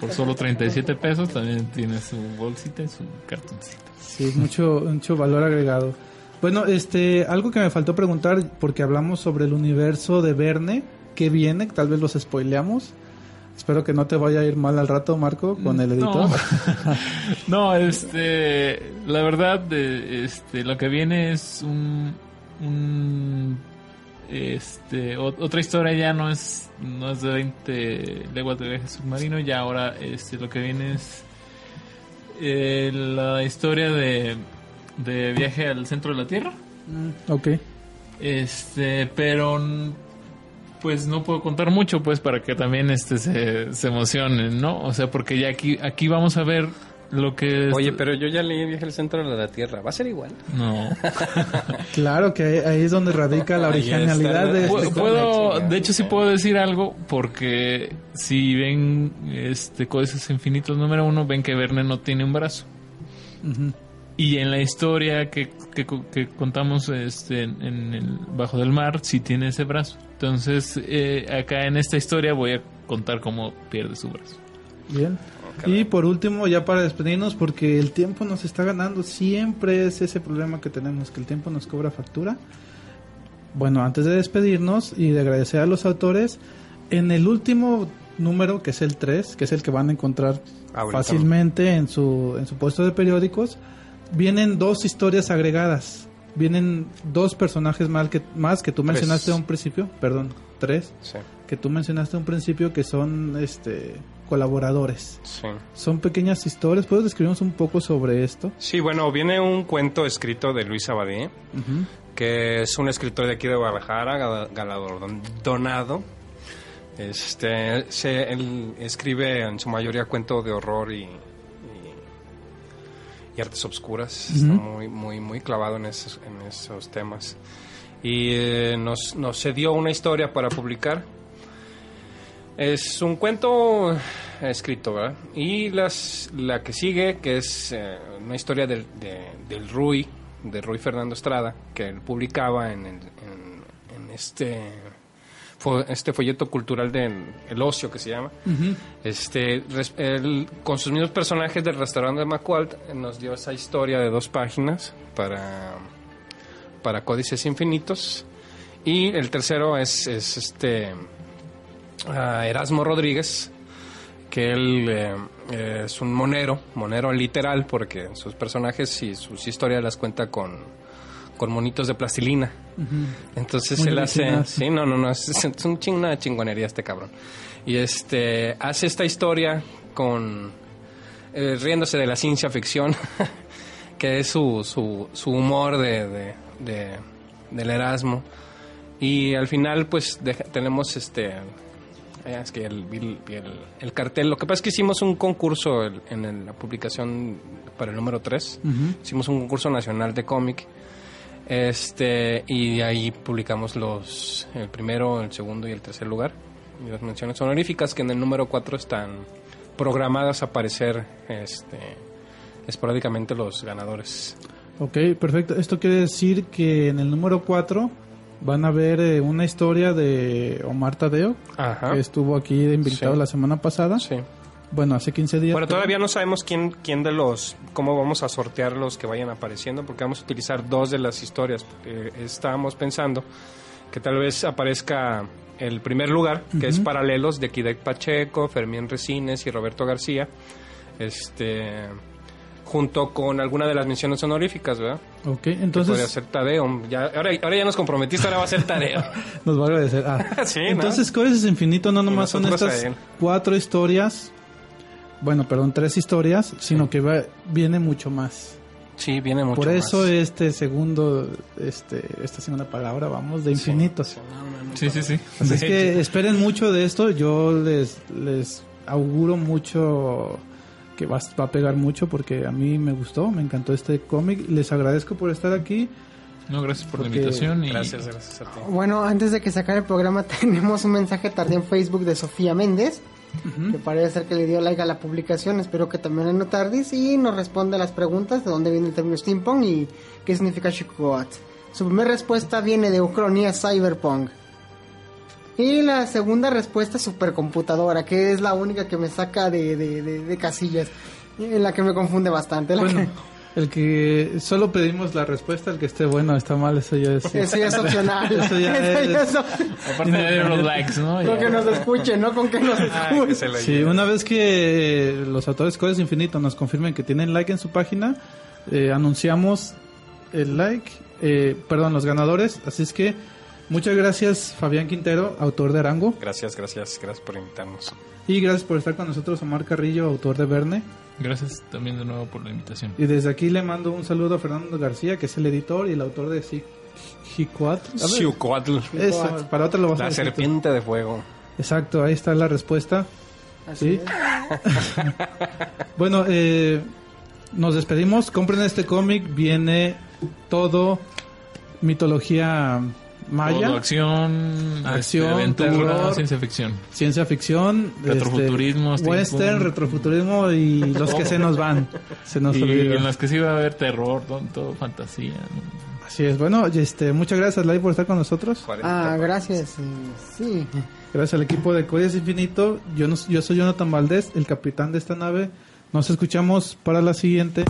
por solo 37 pesos también tiene su bolsita y su cartoncito. Sí, mucho, mucho valor agregado. Bueno, este, algo que me faltó preguntar, porque hablamos sobre el universo de Verne, que viene, tal vez los spoileamos. Espero que no te vaya a ir mal al rato, Marco, con el editor. No, este, la verdad, este, lo que viene es un, un, este, ot- otra historia ya no es, no es de 20 leguas de viaje submarino, ya ahora, este, lo que viene es eh, la historia de, de viaje al centro de la Tierra. ok. Este, pero pues no puedo contar mucho pues para que también este se, se emocionen, ¿no? O sea, porque ya aquí aquí vamos a ver lo que es- Oye, pero yo ya leí Viaje al centro de la Tierra. ¿Va a ser igual? no. Claro que ahí, es donde radica la originalidad de este puedo, de hecho sí puedo decir algo porque si ven este Códices Infinitos número uno ven que Verne no tiene un brazo. Ujú. Y en la historia que, que, co- que contamos este, en, en el Bajo del Mar, sí tiene ese brazo. Entonces, eh, acá en esta historia voy a contar cómo pierde su brazo. Bien. Y por último, ya para despedirnos, porque el tiempo nos está ganando, siempre es ese problema que tenemos, que el tiempo nos cobra factura. Bueno, antes de despedirnos y de agradecer a los autores, en el último número, que es el 3, que es el que van a encontrar Ahorita. fácilmente en su, en su puesto de periódicos, vienen dos historias agregadas. Vienen dos personajes más que, más que tú Tres. mencionaste a un principio, perdón, tres, Sí, que tú mencionaste a un principio que son este colaboradores. sí. Son pequeñas historias. ¿Puedes describirnos un poco sobre esto? Sí, bueno, viene un cuento escrito de Luis Abadie, que es un escritor de aquí de Guadalajara, gala- galardonado. Este, se, él escribe en su mayoría cuento de horror y, y, artes obscuras. Está muy, muy, muy clavado en esos, en esos temas. Y eh, nos, nos cedió una historia para publicar. Es un cuento escrito, ¿verdad? Y las, la que sigue, que es eh, una historia del, de- del Rui, de Rui Fernando Estrada, que él publicaba en, el- en, en este, este folleto cultural del el ocio que se llama. este, él, con sus mismos personajes del restaurante de McQualt, eh, nos dio esa historia de dos páginas para, para Códices Infinitos. Y el tercero es, es este a Erasmo Rodríguez, que él eh, es un monero, monero literal, porque sus personajes y sus historias las cuenta con, con monitos de plastilina. Entonces Muy él hace... Sí, no, no, no, es, es un ching- una chingonería este cabrón. Y este hace esta historia con... eh, riéndose de la ciencia ficción, que es su, su, su humor de, de, de- del Erasmo. Y al final, pues, deja- tenemos este... eh, Es que el, el, el- el cartel... Lo que pasa es que hicimos un concurso en el- la publicación para el número 3. Hicimos un concurso nacional de cómic. Este, y ahí publicamos los el primero, el segundo y el tercer lugar. Y las menciones honoríficas que en el número 4 están programadas a aparecer este, esporádicamente los ganadores. Ok, perfecto. Esto quiere decir que en el número 4 van a ver eh, una historia de Omar Tadeo, Ajá. que estuvo aquí de invitado Sí. la semana pasada. Sí. Bueno, hace 15 días. Bueno, todavía no sabemos quién, quién de los, cómo vamos a sortear los que vayan apareciendo, porque vamos a utilizar dos de las historias. porque estábamos pensando que tal vez aparezca el primer lugar, que es Paralelos de Kidek Pacheco, Fermín Resines y Roberto García, este, junto con alguna de las menciones honoríficas, ¿verdad? Ok, Podría entonces ser Tadeo. Ya, ahora, ahora ya nos comprometiste, ahora va a ser Tadeo. nos va a agradecer. Ah, Sí, ¿no? entonces, Códices Infinito no nomás son estas cuatro historias. Bueno, perdón, tres historias, sino que va, viene mucho más. sí, viene mucho Por eso más. este segundo, este, esta segunda palabra, vamos, de infinitos. Sí, sí, sí. Así es que esperen mucho de esto. Yo les, les auguro mucho que va, va a pegar mucho porque a mí me gustó, me encantó este cómic. Les agradezco por estar aquí. No, gracias por la Porque- invitación. Y Gracias, gracias a ti. Bueno, antes de que se acabe el programa, tenemos un mensaje tardío en Facebook de Sofía Méndez, que parece ser que le dio like a la publicación. Espero que también en tardis y nos responde a las preguntas de dónde viene el término steampunk y qué significa Shikuat. Su primera respuesta viene de Ucronia Cyberpunk. Y la segunda respuesta es supercomputadora, que es la única que me saca de, de- de- de casillas, en la que me confunde bastante. la Bueno, que- el que solo pedimos la respuesta, el que esté bueno, está mal, eso ya es. Eso ya es opcional. Eso ya Eso ya es- aparte de los likes, ¿no? Con que nos escuchen, no con que nos Ah, escuchen. Sí, una vez que los autores Codes Infinito nos confirmen que tienen like en su página, eh, anunciamos el like, eh, perdón, los ganadores. Así es que muchas gracias Fabián Quintero, autor de Arango. Gracias, gracias, gracias por invitarnos. Y gracias por estar con nosotros Omar Carrillo, autor de Verne. Gracias también de nuevo por la invitación. Y desde aquí le mando un saludo a Fernando García, que es el editor y el autor de Jicuat. Xiucoatl, Eso, para otro lo vas a la serpiente de fuego. Exacto, ahí está la respuesta. Así Sí. bueno, eh, nos despedimos. Compren este cómic. Viene todo mitología maya, Todo acción, Acción, este, aventura, terror. ciencia ficción. ciencia ficción, Retrofuturismo, este, western, retrofuturismo y los que se nos van. Se nos Y olvidan. en las que sí va a haber terror, todo, todo fantasía. ¿no? Así es. Bueno, este, muchas gracias, Lai, por estar con nosotros. 40 Ah, gracias. eh, Sí. Gracias al equipo de Códices Infinito. Yo, no- yo soy Jonathan Valdés, el capitán de esta nave. Nos escuchamos para la siguiente.